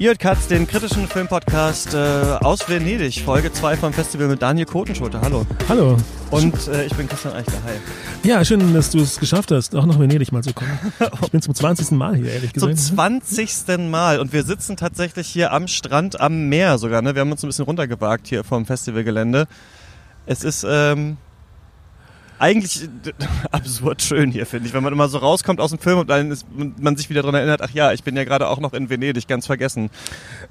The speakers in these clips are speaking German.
Ihr Katz, den kritischen Filmpodcast äh, aus Venedig, Folge 2 vom Festival mit Daniel Kotenschulte. Hallo. Hallo. Und äh, ich bin Christian Eichler. Hi. Ja, schön, dass du es geschafft hast, auch nach Venedig mal zu kommen. Ich bin zum 20. Mal hier, ehrlich gesagt. Zum 20. Mal. Und wir sitzen tatsächlich hier am Strand, am Meer sogar. Ne? Wir haben uns ein bisschen runtergewagt hier vom Festivalgelände. Es ist ähm, eigentlich absurd schön hier, finde ich, wenn man immer so rauskommt aus dem Film und dann ist, man sich wieder daran erinnert, ach ja, ich bin ja gerade auch noch in Venedig, ganz vergessen.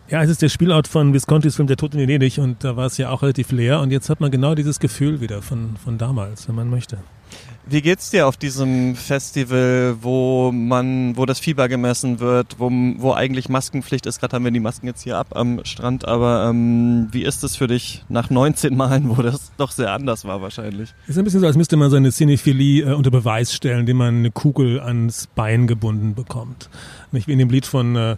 Ja, es ist der Spielort von Viscontis Film Der Tod in Venedig und da war es ja auch relativ leer und jetzt hat man genau dieses Gefühl wieder von, von damals, wenn man möchte. Wie geht's dir auf diesem Festival, wo man, wo das Fieber gemessen wird, wo, wo eigentlich Maskenpflicht ist? Gerade haben wir die Masken jetzt hier ab am Strand, aber ähm, wie ist es für dich nach 19 Malen, wo das doch sehr anders war wahrscheinlich? Ist ein bisschen so, als müsste man seine Cinephilie äh, unter Beweis stellen, indem man eine Kugel ans Bein gebunden bekommt. Nicht wie in dem Lied von äh,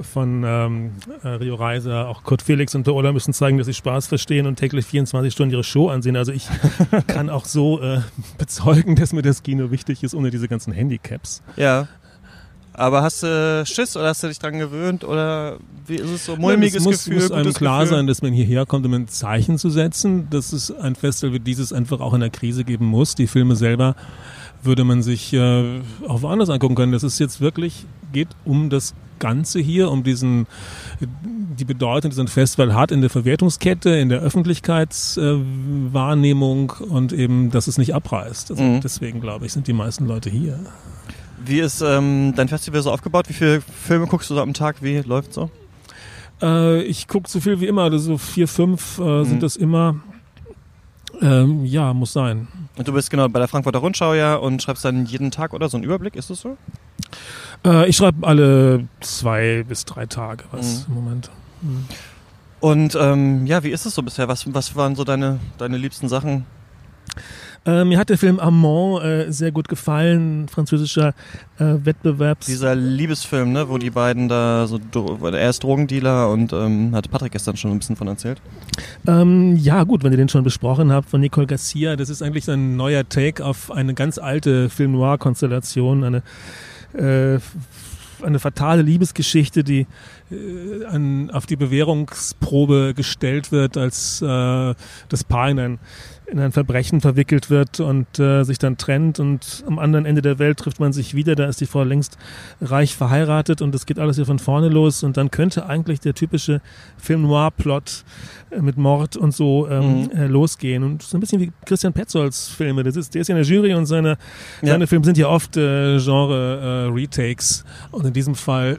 von ähm, äh, Rio Reiser, auch Kurt Felix und Paola müssen zeigen, dass sie Spaß verstehen und täglich 24 Stunden ihre Show ansehen. Also ich kann auch so äh, bezeugen, dass mir das Kino wichtig ist, ohne diese ganzen Handicaps. Ja. Aber hast du Schiss oder hast du dich dran gewöhnt oder wie ist es so mulmiges es muss, Gefühl? muss einem klar Gefühl? sein, dass man hierher kommt, um ein Zeichen zu setzen, dass es ein Festival wie dieses einfach auch in der Krise geben muss. Die Filme selber würde man sich äh, auch woanders angucken können. Das ist jetzt wirklich, geht um das Ganze hier, um diesen, die Bedeutung, die so ein Festival hat in der Verwertungskette, in der Öffentlichkeitswahrnehmung und eben, dass es nicht abreißt. Also mhm. Deswegen, glaube ich, sind die meisten Leute hier. Wie ist ähm, dein Festival so aufgebaut? Wie viele Filme guckst du so am Tag? Wie läuft so? Äh, ich gucke so viel wie immer, also so vier, fünf äh, mhm. sind das immer. Ähm, ja, muss sein. Und du bist genau bei der Frankfurter Rundschau ja und schreibst dann jeden Tag oder so einen Überblick, ist das so? Äh, ich schreibe alle zwei bis drei Tage was mhm. im Moment. Mhm. Und ähm, ja, wie ist es so bisher? Was, was waren so deine, deine liebsten Sachen? Äh, mir hat der Film Amant äh, sehr gut gefallen, französischer äh, Wettbewerbs. Dieser Liebesfilm, ne, wo die beiden da so, er ist Drogendealer und ähm, hat Patrick gestern schon ein bisschen von erzählt. Ähm, ja, gut, wenn ihr den schon besprochen habt, von Nicole Garcia, das ist eigentlich ein neuer Take auf eine ganz alte Film Noir-Konstellation, eine äh, eine fatale Liebesgeschichte, die äh, an, auf die Bewährungsprobe gestellt wird, als äh, das Paar in ein in ein Verbrechen verwickelt wird und äh, sich dann trennt und am anderen Ende der Welt trifft man sich wieder, da ist die Frau längst reich verheiratet und es geht alles hier von vorne los und dann könnte eigentlich der typische Film Noir-Plot äh, mit Mord und so ähm, mhm. äh, losgehen und so ein bisschen wie Christian Petzolds Filme, das ist, der ist ja in der Jury und seine, ja. seine Filme sind ja oft äh, Genre-Retakes und in diesem Fall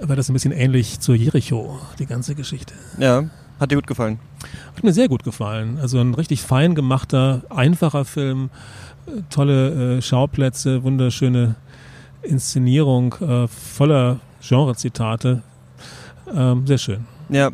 war das ein bisschen ähnlich zu Jericho, die ganze Geschichte. Ja, hat dir gut gefallen? Hat mir sehr gut gefallen. Also ein richtig fein gemachter, einfacher Film, tolle äh, Schauplätze, wunderschöne Inszenierung, äh, voller Genre-Zitate. Ähm, sehr schön. Ja,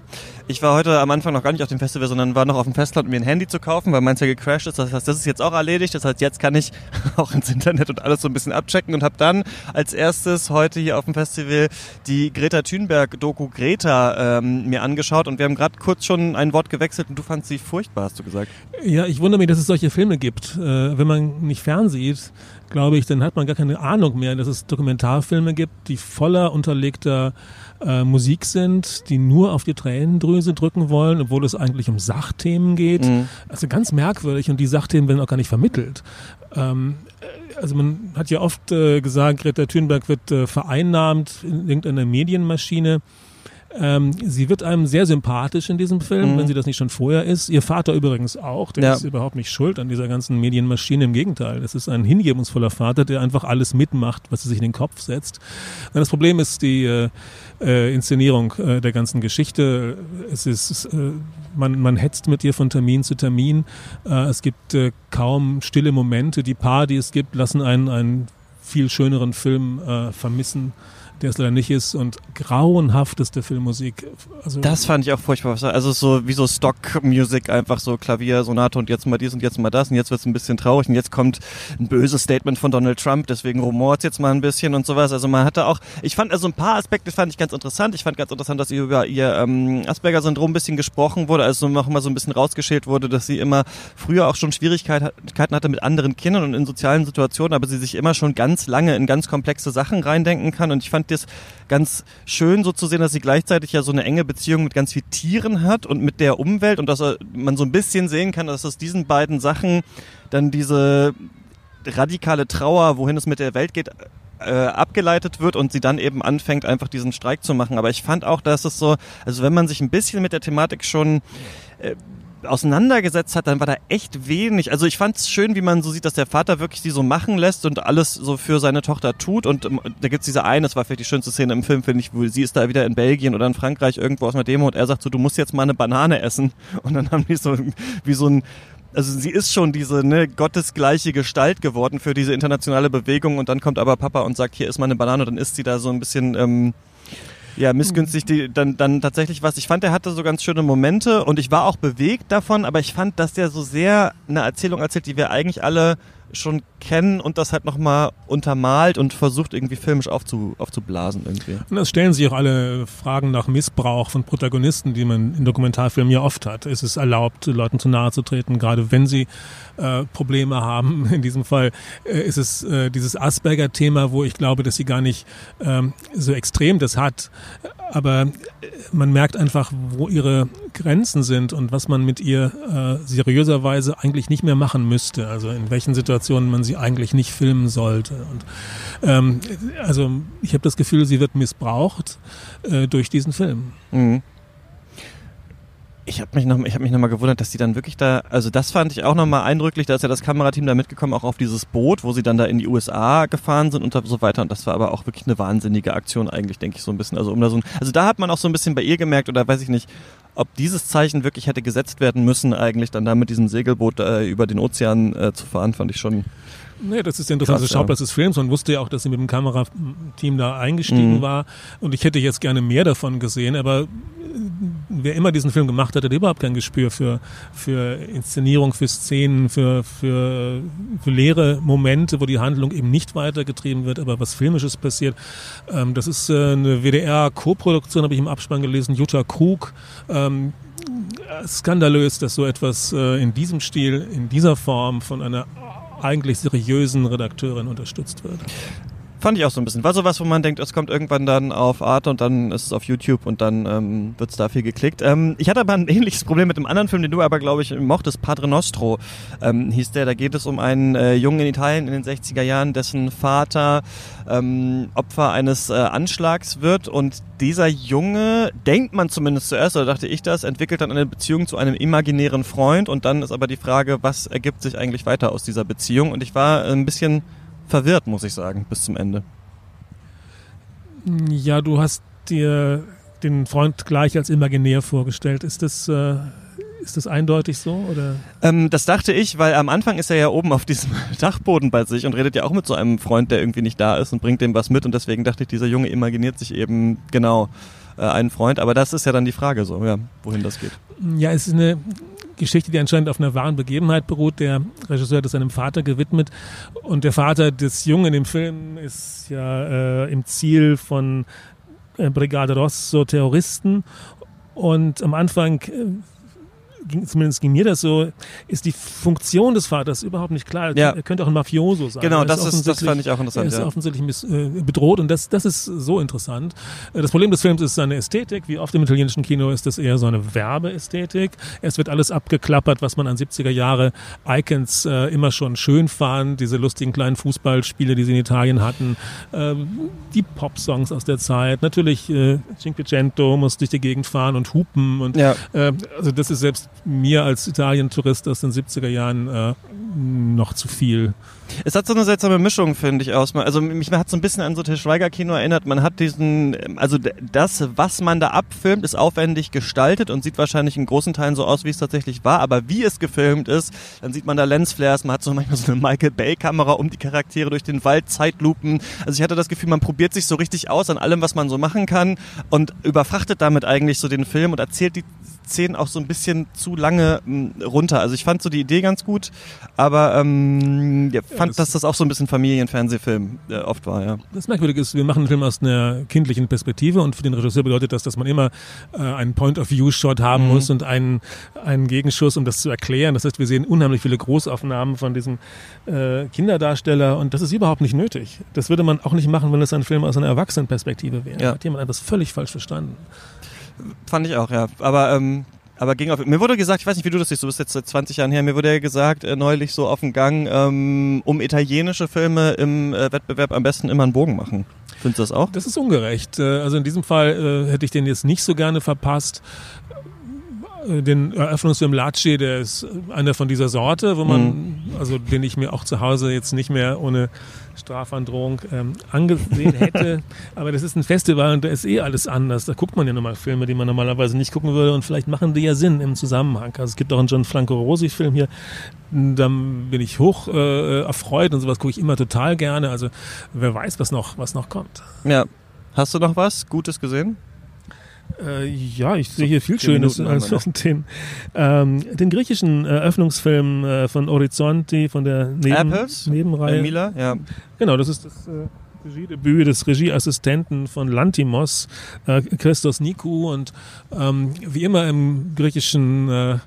ich war heute am Anfang noch gar nicht auf dem Festival, sondern war noch auf dem Festland, um mir ein Handy zu kaufen, weil meins ja gecrashed ist. Das heißt, das ist jetzt auch erledigt. Das heißt, jetzt kann ich auch ins Internet und alles so ein bisschen abchecken und habe dann als erstes heute hier auf dem Festival die Greta Thunberg-Doku Greta ähm, mir angeschaut und wir haben gerade kurz schon ein Wort gewechselt und du fandst sie furchtbar, hast du gesagt. Ja, ich wundere mich, dass es solche Filme gibt. Äh, wenn man nicht fernsieht, glaube ich, dann hat man gar keine Ahnung mehr, dass es Dokumentarfilme gibt, die voller unterlegter äh, Musik sind, die nur auf die Tränendrüse drücken wollen, obwohl es eigentlich um Sachthemen geht. Mhm. Also ganz merkwürdig und die Sachthemen werden auch gar nicht vermittelt. Ähm, äh, also man hat ja oft äh, gesagt, Greta Thunberg wird äh, vereinnahmt in irgendeiner Medienmaschine. Ähm, sie wird einem sehr sympathisch in diesem Film, mhm. wenn sie das nicht schon vorher ist. Ihr Vater übrigens auch, der ja. ist überhaupt nicht schuld an dieser ganzen Medienmaschine. Im Gegenteil, das ist ein hingebungsvoller Vater, der einfach alles mitmacht, was er sich in den Kopf setzt. Das Problem ist die äh, äh, Inszenierung äh, der ganzen Geschichte. Es ist, äh, man, man hetzt mit ihr von Termin zu Termin. Äh, es gibt äh, kaum stille Momente. Die paar, die es gibt, lassen einen einen viel schöneren Film vermissen der es leider nicht ist und grauenhafteste Filmmusik. Also das fand ich auch furchtbar. Also so wie so Stock-Music, einfach so Klavier, Sonate und jetzt mal dies und jetzt mal das und jetzt wird es ein bisschen traurig und jetzt kommt ein böses Statement von Donald Trump, deswegen rumort jetzt mal ein bisschen und sowas. Also man hatte auch, ich fand also ein paar Aspekte fand ich ganz interessant. Ich fand ganz interessant, dass über ihr ähm, Asperger-Syndrom ein bisschen gesprochen wurde, also noch mal so ein bisschen rausgeschält wurde, dass sie immer früher auch schon Schwierigkeiten hatte mit anderen Kindern und in sozialen Situationen, aber sie sich immer schon ganz lange in ganz komplexe Sachen reindenken kann und ich fand fand das ganz schön so zu sehen, dass sie gleichzeitig ja so eine enge Beziehung mit ganz vielen Tieren hat und mit der Umwelt und dass man so ein bisschen sehen kann, dass aus diesen beiden Sachen dann diese radikale Trauer, wohin es mit der Welt geht, äh, abgeleitet wird und sie dann eben anfängt, einfach diesen Streik zu machen. Aber ich fand auch, dass es so, also wenn man sich ein bisschen mit der Thematik schon äh, auseinandergesetzt hat, dann war da echt wenig. Also ich fand es schön, wie man so sieht, dass der Vater wirklich sie so machen lässt und alles so für seine Tochter tut. Und ähm, da gibt's diese eine, das war vielleicht die schönste Szene im Film, finde ich, wo sie ist da wieder in Belgien oder in Frankreich irgendwo aus einer Demo und er sagt so, du musst jetzt mal eine Banane essen. Und dann haben die so wie so ein also sie ist schon diese ne, gottesgleiche Gestalt geworden für diese internationale Bewegung und dann kommt aber Papa und sagt, hier ist mal eine Banane und dann ist sie da so ein bisschen ähm, ja, missgünstig die, dann, dann tatsächlich was. Ich fand, er hatte so ganz schöne Momente und ich war auch bewegt davon, aber ich fand, dass der so sehr eine Erzählung erzählt, die wir eigentlich alle schon kennen und das halt nochmal untermalt und versucht irgendwie filmisch aufzu, aufzublasen irgendwie. Und es stellen sich auch alle Fragen nach Missbrauch von Protagonisten, die man in Dokumentarfilmen ja oft hat. Ist es erlaubt, Leuten zu nahe zu treten, gerade wenn sie äh, Probleme haben? In diesem Fall äh, ist es äh, dieses Asperger-Thema, wo ich glaube, dass sie gar nicht ähm, so extrem das hat. Aber äh, man merkt einfach, wo ihre Grenzen sind und was man mit ihr äh, seriöserweise eigentlich nicht mehr machen müsste. Also in welchen Situationen man sie eigentlich nicht filmen sollte. Und ähm, also ich habe das Gefühl, sie wird missbraucht äh, durch diesen Film. Mhm. Ich habe mich noch, ich habe mich noch mal gewundert, dass die dann wirklich da, also das fand ich auch noch mal eindrücklich, da ist ja das Kamerateam da mitgekommen, auch auf dieses Boot, wo sie dann da in die USA gefahren sind und so weiter. Und das war aber auch wirklich eine wahnsinnige Aktion eigentlich, denke ich so ein bisschen. Also um da so, ein, also da hat man auch so ein bisschen bei ihr gemerkt oder weiß ich nicht, ob dieses Zeichen wirklich hätte gesetzt werden müssen, eigentlich dann da mit diesem Segelboot äh, über den Ozean äh, zu fahren, fand ich schon Nee, das ist der interessante Krass, Schauplatz ja. des Films. Man wusste ja auch, dass sie mit dem Kamerateam da eingestiegen mhm. war. Und ich hätte jetzt gerne mehr davon gesehen, aber wer immer diesen Film gemacht hat, hat überhaupt kein Gespür für, für Inszenierung, für Szenen, für, für, für leere Momente, wo die Handlung eben nicht weitergetrieben wird, aber was Filmisches passiert. Ähm, das ist äh, eine WDR-Co-Produktion, habe ich im Abspann gelesen, Jutta Krug. Ähm, skandalös, dass so etwas äh, in diesem Stil, in dieser Form von einer eigentlich seriösen Redakteurin unterstützt wird. Fand ich auch so ein bisschen. War sowas, wo man denkt, es kommt irgendwann dann auf Arte und dann ist es auf YouTube und dann ähm, wird es da viel geklickt. Ähm, ich hatte aber ein ähnliches Problem mit dem anderen Film, den du aber, glaube ich, mochtest. Padre Nostro ähm, hieß der. Da geht es um einen äh, Jungen in Italien in den 60er Jahren, dessen Vater ähm, Opfer eines äh, Anschlags wird und dieser Junge, denkt man zumindest zuerst, oder dachte ich das, entwickelt dann eine Beziehung zu einem imaginären Freund und dann ist aber die Frage, was ergibt sich eigentlich weiter aus dieser Beziehung? Und ich war ein bisschen verwirrt, muss ich sagen, bis zum Ende. Ja, du hast dir den Freund gleich als imaginär vorgestellt. Ist das, äh, ist das eindeutig so? Oder? Ähm, das dachte ich, weil am Anfang ist er ja oben auf diesem Dachboden bei sich und redet ja auch mit so einem Freund, der irgendwie nicht da ist und bringt dem was mit. Und deswegen dachte ich, dieser Junge imaginiert sich eben genau äh, einen Freund. Aber das ist ja dann die Frage so, ja, wohin das geht. Ja, es ist eine Geschichte, die anscheinend auf einer wahren Begebenheit beruht. Der Regisseur hat es seinem Vater gewidmet. Und der Vater des Jungen im Film ist ja äh, im Ziel von äh, Brigade Rosso Terroristen. Und am Anfang äh, zumindest ging mir das so, ist die Funktion des Vaters überhaupt nicht klar. Ja. Er könnte auch ein Mafioso sein. Genau, das, ist, das fand ich auch interessant. Er ist ja. offensichtlich äh, bedroht und das, das ist so interessant. Äh, das Problem des Films ist seine Ästhetik. Wie oft im italienischen Kino ist das eher so eine Werbeästhetik. Es wird alles abgeklappert, was man an 70er Jahre Icons äh, immer schon schön fand. Diese lustigen kleinen Fußballspiele, die sie in Italien hatten. Äh, die Pop-Songs aus der Zeit. Natürlich äh, Cinquecento muss durch die Gegend fahren und hupen. Und, ja. äh, also das ist selbst mir als Italien-Tourist aus den 70er Jahren äh, noch zu viel. Es hat so eine seltsame Mischung, finde ich, aus. Also mich hat so ein bisschen an so Til Schweiger Kino erinnert. Man hat diesen, also das, was man da abfilmt, ist aufwendig gestaltet und sieht wahrscheinlich in großen Teilen so aus, wie es tatsächlich war. Aber wie es gefilmt ist, dann sieht man da Lensflares, man hat so manchmal so eine Michael Bay Kamera um die Charaktere durch den Wald, Zeitlupen. Also ich hatte das Gefühl, man probiert sich so richtig aus an allem, was man so machen kann und überfrachtet damit eigentlich so den Film und erzählt die Szenen auch so ein bisschen zu lange mh, runter. Also ich fand so die Idee ganz gut, aber ähm, ja, fand, das- dass das auch so ein bisschen Familienfernsehfilm äh, oft war, ja. Das Merkwürdige ist, wir machen einen Film aus einer kindlichen Perspektive und für den Regisseur bedeutet das, dass man immer äh, einen Point-of-View-Shot haben Mhm. muss und einen, einen Gegenschuss, um das zu erklären. Das heißt, wir sehen unheimlich viele Großaufnahmen von diesem äh, Kinderdarsteller und das ist überhaupt nicht nötig. Das würde man auch nicht machen, wenn es ein Film aus einer Erwachsenenperspektive wäre. Ja. Hat jemand etwas völlig falsch verstanden. Fand ich auch, ja. Aber, ähm, aber ging auf. Mir wurde gesagt, ich weiß nicht, wie du das siehst, du bist jetzt seit 20 Jahren her, mir wurde ja gesagt, äh, neulich so auf dem Gang, ähm, um italienische Filme im äh, Wettbewerb am besten immer einen Bogen machen. Findest du das auch? Das ist ungerecht. Äh, Also in diesem Fall äh, hätte ich den jetzt nicht so gerne verpasst. Äh, Den Eröffnungsfilm Laci, der ist einer von dieser Sorte, wo man, also den ich mir auch zu Hause jetzt nicht mehr ohne Strafandrohung ähm, angesehen hätte. Aber das ist ein Festival und da ist eh alles anders. Da guckt man ja nochmal Filme, die man normalerweise nicht gucken würde und vielleicht machen die ja Sinn im Zusammenhang. Also es gibt auch einen John Franco Rosi Film hier, da bin ich hoch äh, erfreut und sowas gucke ich immer total gerne. Also wer weiß, was noch, was noch kommt. Ja. Hast du noch was Gutes gesehen? Äh, ja, ich sehe hier viel Schönes. Also den, ähm, den griechischen Eröffnungsfilm äh, von Horizonti, von der Neben Apples? Nebenreihe. Äh, Mila? Ja. Genau, das ist das äh, Regiedebüt des Regieassistenten von Lantimos, äh, Christos Nikou. Und ähm, wie immer im griechischen äh,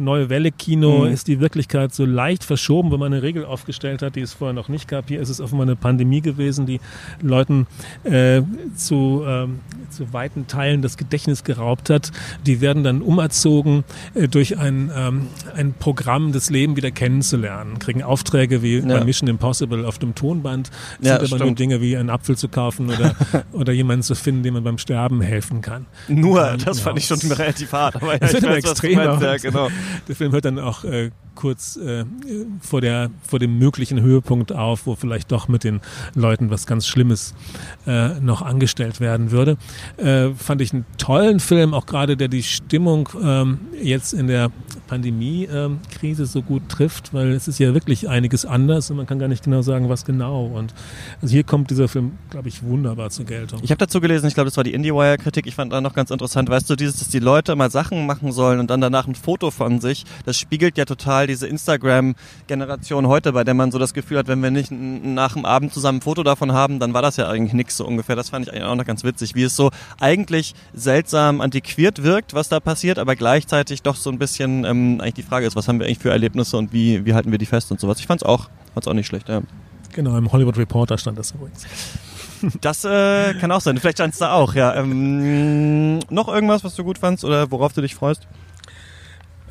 Neue Welle Kino Mhm. ist die Wirklichkeit so leicht verschoben, wenn man eine Regel aufgestellt hat, die es vorher noch nicht gab. Hier ist es offenbar eine Pandemie gewesen, die Leuten äh, zu, ähm, zu weiten Teilen das Gedächtnis geraubt hat. Die werden dann umerzogen äh, durch ein, ähm, ein Programm, das Leben wieder kennenzulernen, kriegen Aufträge wie Ja. bei Mission Impossible auf dem Tonband, sind Ja, aber nur stimmt. Dinge wie einen Apfel zu kaufen oder, oder jemanden zu finden, dem man beim Sterben helfen kann. Nur, Ja, das fand ich schon relativ hart. Aber ja, es ich wird weiß, was du extremer. meinst. Ja, genau. Der Film hört dann auch äh, kurz äh, vor, der, vor dem möglichen Höhepunkt auf, wo vielleicht doch mit den Leuten was ganz Schlimmes äh, noch angestellt werden würde. Äh, fand ich einen tollen Film, auch gerade der die Stimmung ähm, jetzt in der Pandemie-Krise so gut trifft, weil es ist ja wirklich einiges anders und man kann gar nicht genau sagen, was genau. Und also hier kommt dieser Film, glaube ich, wunderbar zur Geltung. Ich habe dazu gelesen, ich glaube, das war die IndieWire-Kritik. Ich fand da noch ganz interessant, weißt du, dieses, dass die Leute mal Sachen machen sollen und dann danach ein Foto von sich, das spiegelt ja total diese Instagram-Generation heute, bei der man so das Gefühl hat, wenn wir nicht nach dem Abend zusammen ein Foto davon haben, dann war das ja eigentlich nix so ungefähr. Das fand ich eigentlich auch noch ganz witzig, wie es so eigentlich seltsam antiquiert wirkt, was da passiert, aber gleichzeitig doch so ein bisschen ähm, eigentlich die Frage ist, was haben wir eigentlich für Erlebnisse und wie, wie halten wir die fest und sowas. Ich fand's auch, fand's auch nicht schlecht, ja. Genau, im Hollywood Reporter stand das übrigens. Das äh, kann auch sein. Vielleicht stand's da auch, ja. Ähm, noch irgendwas, was du gut fandst oder worauf du dich freust?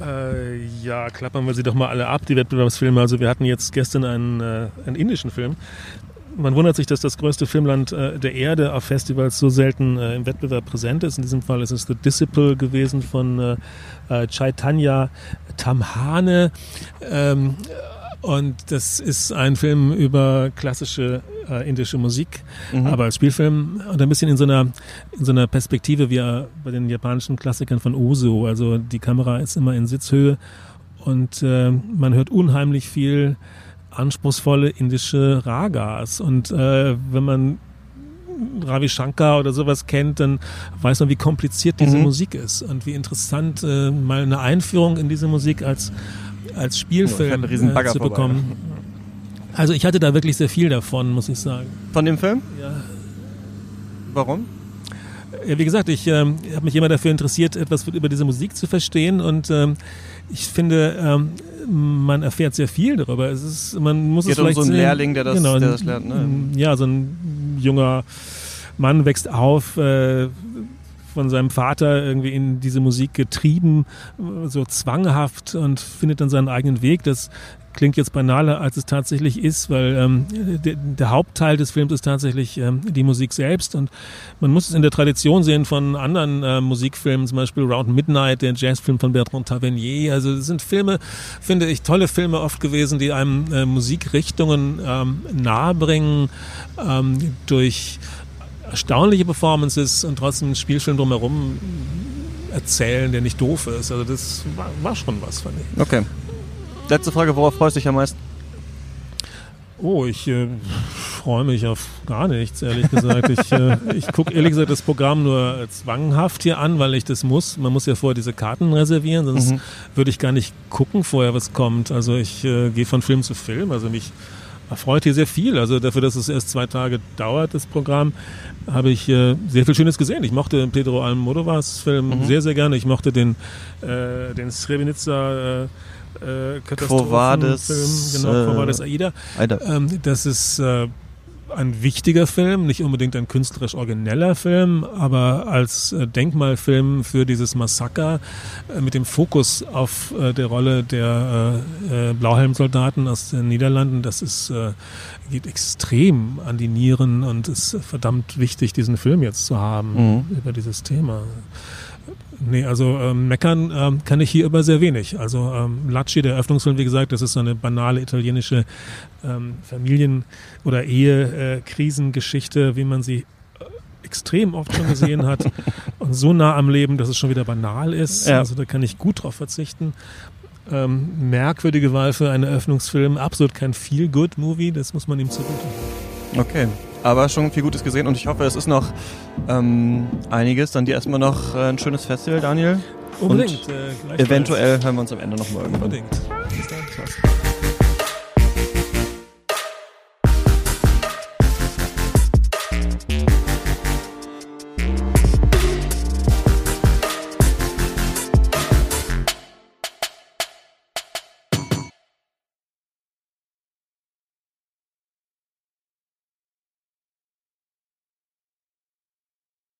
Äh, ja, klappern wir sie doch mal alle ab, die Wettbewerbsfilme. Also wir hatten jetzt gestern einen, äh, einen indischen Film. Man wundert sich, dass das größte Filmland äh, der Erde auf Festivals so selten äh, im Wettbewerb präsent ist. In diesem Fall ist es The Disciple gewesen von äh, Chaitanya Tamhane. Ähm, und das ist ein Film über klassische äh, indische Musik, Mhm. aber als Spielfilm und ein bisschen in so einer, in so einer Perspektive wie äh, bei den japanischen Klassikern von Ozu. Also die Kamera ist immer in Sitzhöhe und äh, man hört unheimlich viel anspruchsvolle indische Ragas. Und äh, wenn man Ravi Shankar oder sowas kennt, dann weiß man, wie kompliziert diese Mhm. Musik ist und wie interessant äh, mal eine Einführung in diese Musik als, als Ja, Spielfilm riesen äh, zu vorbei. bekommen. Also ich hatte da wirklich sehr viel davon, muss ich sagen. Von dem Film? Ja, Warum? Ja, wie gesagt, ich ähm, habe mich immer dafür interessiert, etwas über diese Musik zu verstehen und ähm, ich finde, ähm, man erfährt sehr viel darüber. Es ist, man muss Geht es um vielleicht so einen sehen. Lehrling, der das- genau, der das lernt, ne? Ja, so ein junger Mann wächst auf. Äh, von seinem Vater irgendwie in diese Musik getrieben, so zwanghaft und findet dann seinen eigenen Weg. Das klingt jetzt banaler, als es tatsächlich ist, weil ähm, der, der Hauptteil des Films ist tatsächlich ähm, die Musik selbst und man muss es in der Tradition sehen von anderen äh, Musikfilmen, zum Beispiel Round Midnight, der Jazzfilm von Bertrand Tavernier. Also das sind Filme, finde ich, tolle Filme oft gewesen, die einem äh, Musikrichtungen ähm, nahebringen ähm, durch erstaunliche Performances und trotzdem einen Spielfilm drumherum erzählen, der nicht doof ist. Also das war, war schon was, fand ich. Okay. Letzte Frage, worauf freust du dich am meisten? Oh, ich äh, freue mich auf gar nichts, ehrlich gesagt. Ich, äh, ich gucke ehrlich gesagt das Programm nur zwanghaft hier an, weil ich das muss. Man muss ja vorher diese Karten reservieren, sonst mhm. würde ich gar nicht gucken vorher, was kommt. Also ich äh, gehe von Film zu Film. Also mich erfreut hier sehr viel. Also dafür, dass es erst zwei Tage dauert, das Programm, habe ich äh, sehr viel Schönes gesehen. Ich mochte Pedro Almodovars Film mhm. sehr, sehr gerne. Ich mochte den, äh, den Srebrenica äh, äh, Katastrophenfilm, genau, Quo Vadis Aida. Aida. Ähm, das ist äh, ein wichtiger Film, nicht unbedingt ein künstlerisch origineller Film, aber als äh, Denkmalfilm für dieses Massaker äh, mit dem Fokus auf äh, der Rolle der Blauhelmsoldaten aus den Niederlanden, das ist geht extrem an die Nieren und ist verdammt wichtig, diesen Film jetzt zu haben mhm. über dieses Thema. Nee, also ähm, meckern ähm, kann ich hier über sehr wenig. Also ähm, Lacci, der Eröffnungsfilm, wie gesagt, das ist so eine banale italienische ähm, Familien- oder Ehekrisengeschichte, äh, wie man sie äh, extrem oft schon gesehen hat und so nah am Leben, dass es schon wieder banal ist. Ja. Also da kann ich gut drauf verzichten. Ähm, merkwürdige Wahl für einen Eröffnungsfilm, absolut kein Feel-Good-Movie, das muss man ihm zugute. Okay aber schon viel Gutes gesehen und ich hoffe, es ist noch ähm, einiges. Dann dir erstmal noch äh, ein schönes Festival, Daniel. Unbedingt. Und äh, eventuell hören wir uns am Ende noch mal irgendwann. Unbedingt. Bis dann. Ciao.